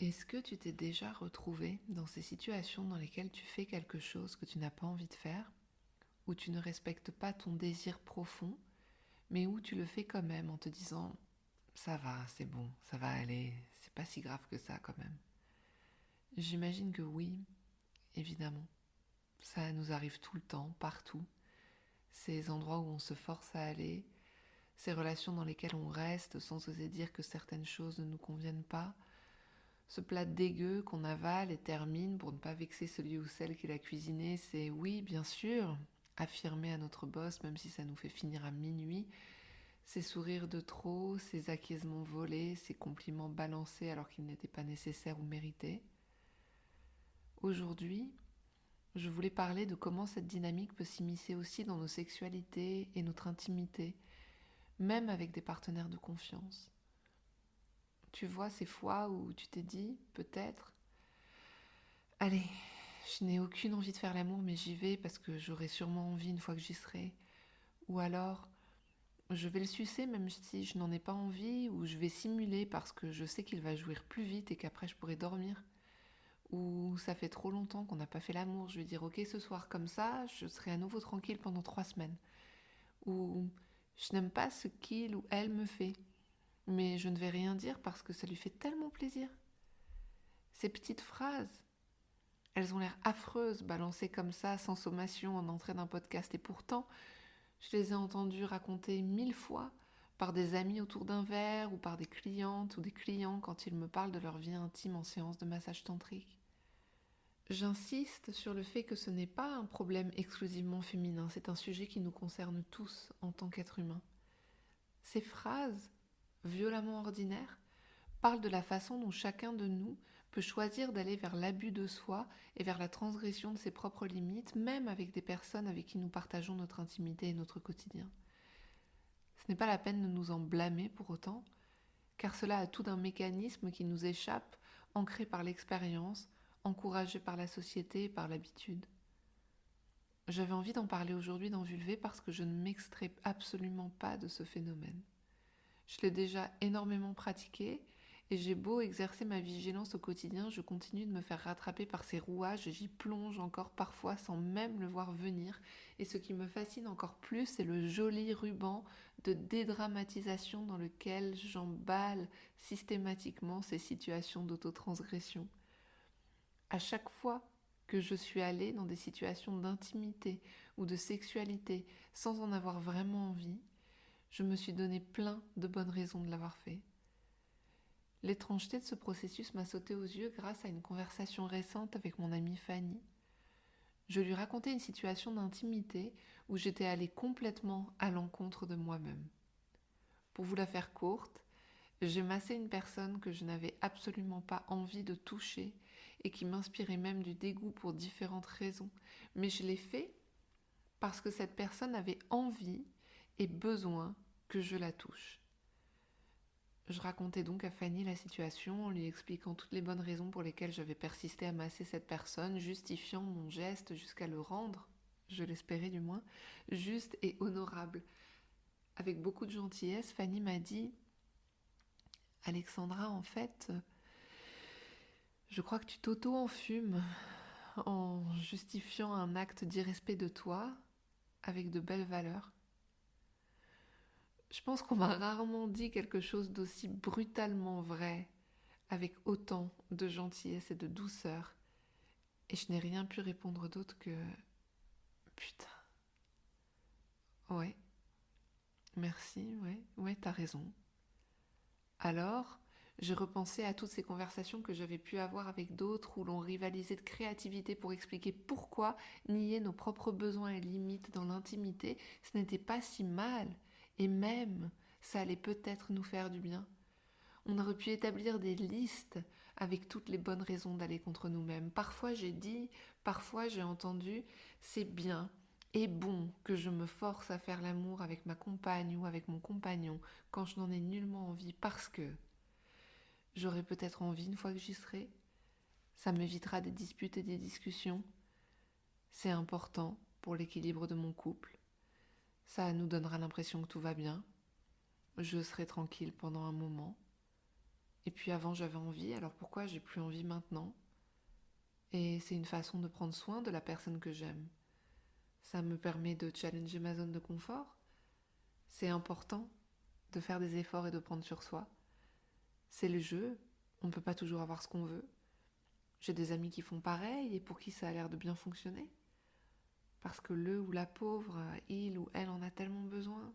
Est-ce que tu t'es déjà retrouvé dans ces situations dans lesquelles tu fais quelque chose que tu n'as pas envie de faire, où tu ne respectes pas ton désir profond, mais où tu le fais quand même en te disant ça va, c'est bon, ça va aller, c'est pas si grave que ça quand même? J'imagine que oui, évidemment. Ça nous arrive tout le temps, partout. Ces endroits où on se force à aller, ces relations dans lesquelles on reste sans oser dire que certaines choses ne nous conviennent pas, ce plat dégueu qu'on avale et termine pour ne pas vexer celui ou celle qui l'a cuisiné, c'est oui, bien sûr, affirmer à notre boss, même si ça nous fait finir à minuit, ces sourires de trop, ces acquiescements volés, ces compliments balancés alors qu'ils n'étaient pas nécessaires ou mérités. Aujourd'hui, je voulais parler de comment cette dynamique peut s'immiscer aussi dans nos sexualités et notre intimité, même avec des partenaires de confiance. Tu vois ces fois où tu t'es dit, peut-être, allez, je n'ai aucune envie de faire l'amour, mais j'y vais parce que j'aurai sûrement envie une fois que j'y serai. Ou alors, je vais le sucer même si je n'en ai pas envie, ou je vais simuler parce que je sais qu'il va jouir plus vite et qu'après je pourrai dormir. Ou ça fait trop longtemps qu'on n'a pas fait l'amour, je vais dire ok ce soir comme ça, je serai à nouveau tranquille pendant trois semaines. Ou je n'aime pas ce qu'il ou elle me fait mais je ne vais rien dire parce que ça lui fait tellement plaisir. Ces petites phrases, elles ont l'air affreuses, balancées comme ça, sans sommation, en entrée d'un podcast, et pourtant, je les ai entendues raconter mille fois par des amis autour d'un verre ou par des clientes ou des clients quand ils me parlent de leur vie intime en séance de massage tantrique. J'insiste sur le fait que ce n'est pas un problème exclusivement féminin, c'est un sujet qui nous concerne tous en tant qu'êtres humains. Ces phrases violemment ordinaire, parle de la façon dont chacun de nous peut choisir d'aller vers l'abus de soi et vers la transgression de ses propres limites, même avec des personnes avec qui nous partageons notre intimité et notre quotidien. Ce n'est pas la peine de nous en blâmer pour autant, car cela a tout d'un mécanisme qui nous échappe, ancré par l'expérience, encouragé par la société et par l'habitude. J'avais envie d'en parler aujourd'hui dans Vulvé parce que je ne m'extrais absolument pas de ce phénomène. Je l'ai déjà énormément pratiqué et j'ai beau exercer ma vigilance au quotidien, je continue de me faire rattraper par ces rouages j'y plonge encore parfois sans même le voir venir. Et ce qui me fascine encore plus, c'est le joli ruban de dédramatisation dans lequel j'emballe systématiquement ces situations d'autotransgression. À chaque fois que je suis allée dans des situations d'intimité ou de sexualité sans en avoir vraiment envie, je me suis donné plein de bonnes raisons de l'avoir fait. L'étrangeté de ce processus m'a sauté aux yeux grâce à une conversation récente avec mon amie Fanny. Je lui racontais une situation d'intimité où j'étais allée complètement à l'encontre de moi-même. Pour vous la faire courte, j'ai massé une personne que je n'avais absolument pas envie de toucher et qui m'inspirait même du dégoût pour différentes raisons, mais je l'ai fait parce que cette personne avait envie et besoin que je la touche. Je racontais donc à Fanny la situation en lui expliquant toutes les bonnes raisons pour lesquelles j'avais persisté à masser cette personne, justifiant mon geste jusqu'à le rendre, je l'espérais du moins, juste et honorable. Avec beaucoup de gentillesse, Fanny m'a dit Alexandra, en fait, je crois que tu t'auto-enfumes en justifiant un acte d'irrespect de toi avec de belles valeurs. Je pense qu'on m'a rarement dit quelque chose d'aussi brutalement vrai, avec autant de gentillesse et de douceur, et je n'ai rien pu répondre d'autre que putain. Ouais. Merci, ouais, ouais, t'as raison. Alors, j'ai repensé à toutes ces conversations que j'avais pu avoir avec d'autres où l'on rivalisait de créativité pour expliquer pourquoi nier nos propres besoins et limites dans l'intimité, ce n'était pas si mal et même ça allait peut-être nous faire du bien. On aurait pu établir des listes avec toutes les bonnes raisons d'aller contre nous-mêmes. Parfois j'ai dit, parfois j'ai entendu, c'est bien et bon que je me force à faire l'amour avec ma compagne ou avec mon compagnon quand je n'en ai nullement envie parce que j'aurai peut-être envie une fois que j'y serai. Ça m'évitera des disputes et des discussions. C'est important pour l'équilibre de mon couple. Ça nous donnera l'impression que tout va bien. Je serai tranquille pendant un moment. Et puis avant j'avais envie, alors pourquoi j'ai plus envie maintenant? Et c'est une façon de prendre soin de la personne que j'aime. Ça me permet de challenger ma zone de confort. C'est important de faire des efforts et de prendre sur soi. C'est le jeu, on ne peut pas toujours avoir ce qu'on veut. J'ai des amis qui font pareil et pour qui ça a l'air de bien fonctionner. Parce que le ou la pauvre, il ou elle en a tellement besoin.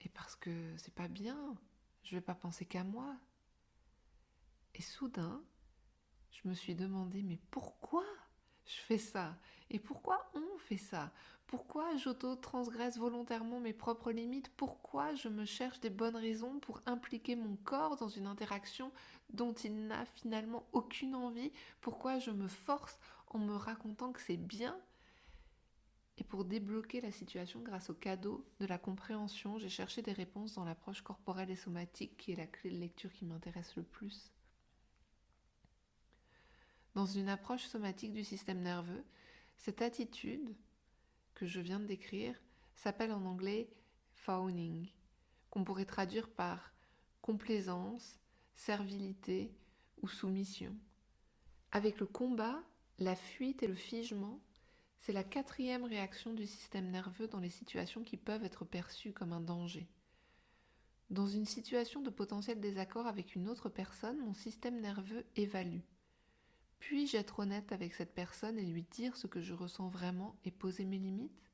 Et parce que c'est pas bien, je vais pas penser qu'à moi. Et soudain, je me suis demandé mais pourquoi je fais ça? Et pourquoi on fait ça? Pourquoi j'auto-transgresse volontairement mes propres limites? Pourquoi je me cherche des bonnes raisons pour impliquer mon corps dans une interaction dont il n'a finalement aucune envie? Pourquoi je me force en me racontant que c'est bien et pour débloquer la situation grâce au cadeau de la compréhension, j'ai cherché des réponses dans l'approche corporelle et somatique qui est la clé de lecture qui m'intéresse le plus. Dans une approche somatique du système nerveux, cette attitude que je viens de décrire s'appelle en anglais fawning, qu'on pourrait traduire par complaisance, servilité ou soumission. Avec le combat, la fuite et le figement, c'est la quatrième réaction du système nerveux dans les situations qui peuvent être perçues comme un danger. Dans une situation de potentiel désaccord avec une autre personne, mon système nerveux évalue. Puis-je être honnête avec cette personne et lui dire ce que je ressens vraiment et poser mes limites?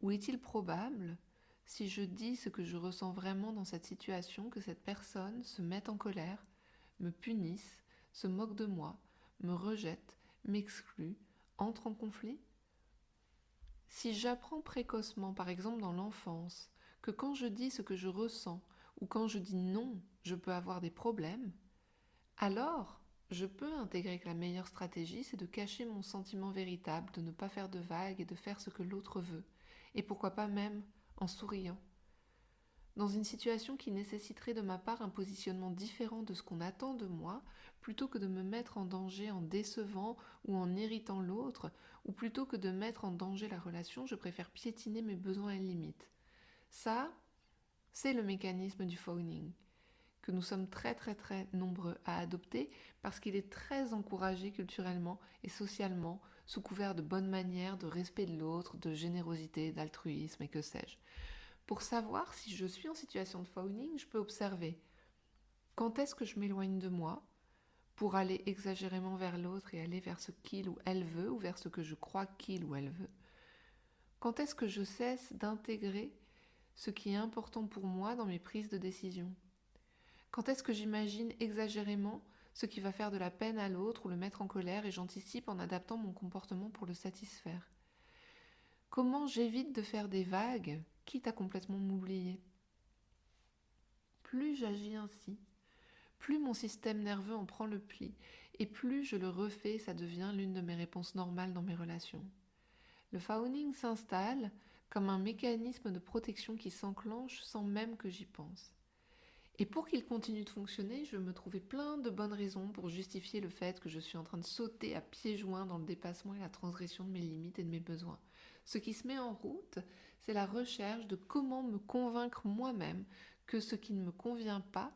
Ou est-il probable, si je dis ce que je ressens vraiment dans cette situation, que cette personne se mette en colère, me punisse, se moque de moi, me rejette, m'exclut, entre en conflit? Si j'apprends précocement, par exemple dans l'enfance, que quand je dis ce que je ressens ou quand je dis non, je peux avoir des problèmes, alors je peux intégrer que la meilleure stratégie, c'est de cacher mon sentiment véritable, de ne pas faire de vagues et de faire ce que l'autre veut, et pourquoi pas même en souriant. Dans une situation qui nécessiterait de ma part un positionnement différent de ce qu'on attend de moi, plutôt que de me mettre en danger en décevant ou en irritant l'autre, ou plutôt que de mettre en danger la relation, je préfère piétiner mes besoins et limites. Ça, c'est le mécanisme du phoning que nous sommes très très très nombreux à adopter parce qu'il est très encouragé culturellement et socialement sous couvert de bonnes manières, de respect de l'autre, de générosité, d'altruisme et que sais-je. Pour savoir si je suis en situation de fawning, je peux observer quand est-ce que je m'éloigne de moi pour aller exagérément vers l'autre et aller vers ce qu'il ou elle veut ou vers ce que je crois qu'il ou elle veut. Quand est-ce que je cesse d'intégrer ce qui est important pour moi dans mes prises de décision? Quand est-ce que j'imagine exagérément ce qui va faire de la peine à l'autre ou le mettre en colère et j'anticipe en adaptant mon comportement pour le satisfaire? Comment j'évite de faire des vagues, quitte à complètement m'oublier Plus j'agis ainsi, plus mon système nerveux en prend le pli, et plus je le refais, ça devient l'une de mes réponses normales dans mes relations. Le fawning s'installe comme un mécanisme de protection qui s'enclenche sans même que j'y pense. Et pour qu'il continue de fonctionner, je me trouvais plein de bonnes raisons pour justifier le fait que je suis en train de sauter à pieds joints dans le dépassement et la transgression de mes limites et de mes besoins. Ce qui se met en route, c'est la recherche de comment me convaincre moi-même que ce qui ne me convient pas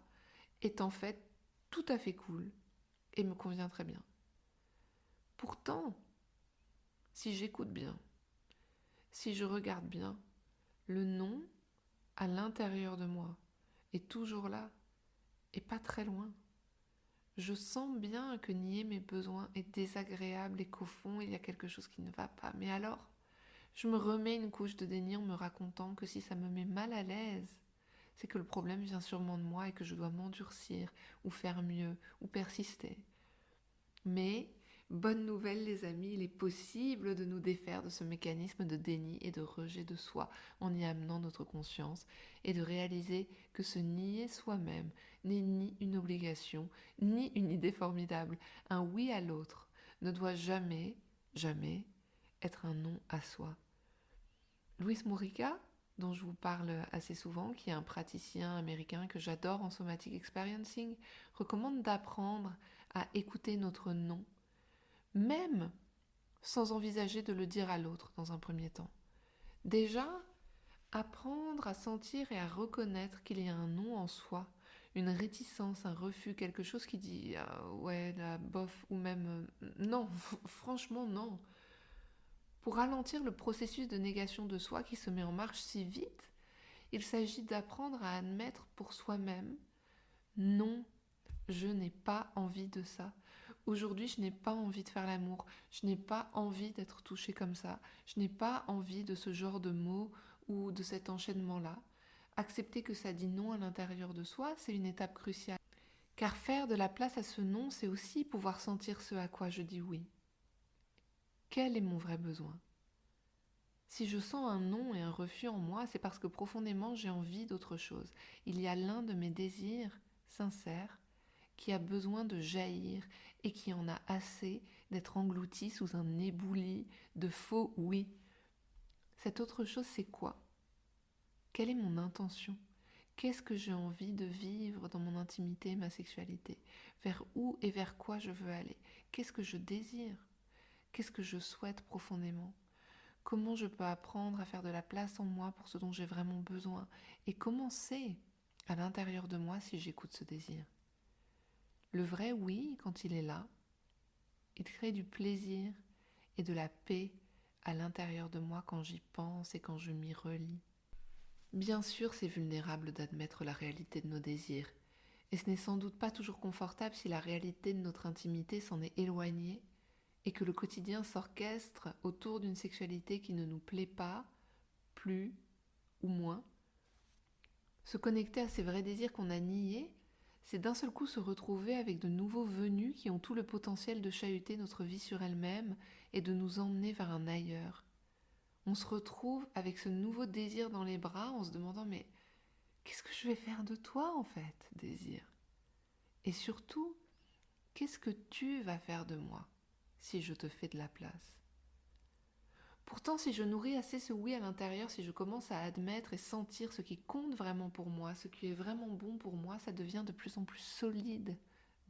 est en fait tout à fait cool et me convient très bien. Pourtant, si j'écoute bien, si je regarde bien, le non à l'intérieur de moi, est toujours là et pas très loin. Je sens bien que nier mes besoins est désagréable et qu'au fond il y a quelque chose qui ne va pas. Mais alors, je me remets une couche de déni en me racontant que si ça me met mal à l'aise, c'est que le problème vient sûrement de moi et que je dois m'endurcir ou faire mieux ou persister. Mais Bonne nouvelle les amis, il est possible de nous défaire de ce mécanisme de déni et de rejet de soi en y amenant notre conscience et de réaliser que se nier soi-même n'est ni une obligation, ni une idée formidable. Un oui à l'autre ne doit jamais, jamais être un non à soi. Louis Mourica, dont je vous parle assez souvent, qui est un praticien américain que j'adore en somatic experiencing, recommande d'apprendre à écouter notre non, même sans envisager de le dire à l'autre dans un premier temps. Déjà, apprendre à sentir et à reconnaître qu'il y a un non en soi, une réticence, un refus, quelque chose qui dit ah, ouais, la bof, ou même euh, non, franchement non. Pour ralentir le processus de négation de soi qui se met en marche si vite, il s'agit d'apprendre à admettre pour soi-même non, je n'ai pas envie de ça. Aujourd'hui, je n'ai pas envie de faire l'amour, je n'ai pas envie d'être touchée comme ça, je n'ai pas envie de ce genre de mots ou de cet enchaînement-là. Accepter que ça dit non à l'intérieur de soi, c'est une étape cruciale. Car faire de la place à ce non, c'est aussi pouvoir sentir ce à quoi je dis oui. Quel est mon vrai besoin? Si je sens un non et un refus en moi, c'est parce que profondément j'ai envie d'autre chose. Il y a l'un de mes désirs sincères qui a besoin de jaillir et qui en a assez d'être englouti sous un éboulis de faux oui. Cette autre chose, c'est quoi? Quelle est mon intention? Qu'est-ce que j'ai envie de vivre dans mon intimité et ma sexualité? Vers où et vers quoi je veux aller? Qu'est-ce que je désire? Qu'est-ce que je souhaite profondément? Comment je peux apprendre à faire de la place en moi pour ce dont j'ai vraiment besoin? Et comment c'est à l'intérieur de moi si j'écoute ce désir? Le vrai oui, quand il est là, il crée du plaisir et de la paix à l'intérieur de moi quand j'y pense et quand je m'y relis. Bien sûr, c'est vulnérable d'admettre la réalité de nos désirs, et ce n'est sans doute pas toujours confortable si la réalité de notre intimité s'en est éloignée et que le quotidien s'orchestre autour d'une sexualité qui ne nous plaît pas, plus ou moins. Se connecter à ces vrais désirs qu'on a niés c'est d'un seul coup se retrouver avec de nouveaux venus qui ont tout le potentiel de chahuter notre vie sur elle-même et de nous emmener vers un ailleurs. On se retrouve avec ce nouveau désir dans les bras en se demandant mais qu'est-ce que je vais faire de toi en fait, désir? Et surtout, qu'est-ce que tu vas faire de moi? Si je te fais de la place Pourtant, si je nourris assez ce oui à l'intérieur, si je commence à admettre et sentir ce qui compte vraiment pour moi, ce qui est vraiment bon pour moi, ça devient de plus en plus solide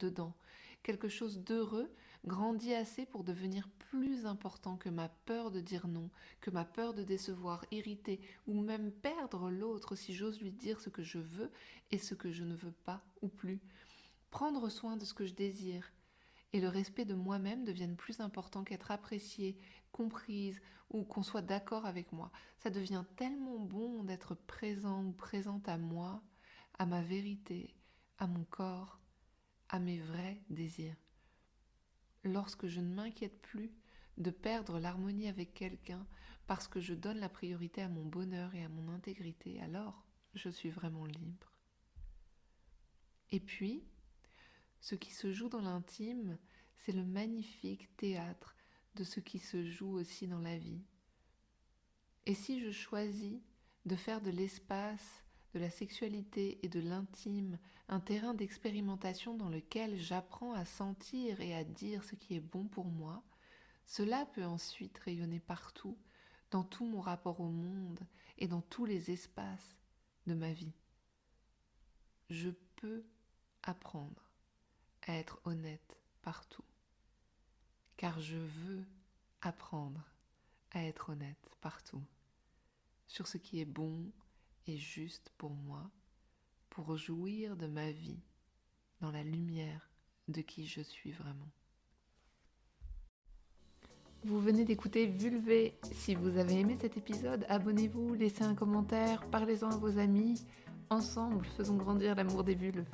dedans. Quelque chose d'heureux grandit assez pour devenir plus important que ma peur de dire non, que ma peur de décevoir, irriter ou même perdre l'autre si j'ose lui dire ce que je veux et ce que je ne veux pas ou plus. Prendre soin de ce que je désire, et le respect de moi-même deviennent plus important qu'être appréciée, comprise ou qu'on soit d'accord avec moi. Ça devient tellement bon d'être présent ou présente à moi, à ma vérité, à mon corps, à mes vrais désirs. Lorsque je ne m'inquiète plus de perdre l'harmonie avec quelqu'un parce que je donne la priorité à mon bonheur et à mon intégrité, alors je suis vraiment libre. Et puis, ce qui se joue dans l'intime, c'est le magnifique théâtre de ce qui se joue aussi dans la vie. Et si je choisis de faire de l'espace, de la sexualité et de l'intime un terrain d'expérimentation dans lequel j'apprends à sentir et à dire ce qui est bon pour moi, cela peut ensuite rayonner partout, dans tout mon rapport au monde et dans tous les espaces de ma vie. Je peux apprendre être honnête partout. Car je veux apprendre à être honnête partout sur ce qui est bon et juste pour moi, pour jouir de ma vie dans la lumière de qui je suis vraiment. Vous venez d'écouter Vulvé. Si vous avez aimé cet épisode, abonnez-vous, laissez un commentaire, parlez-en à vos amis. Ensemble, faisons grandir l'amour des vulves.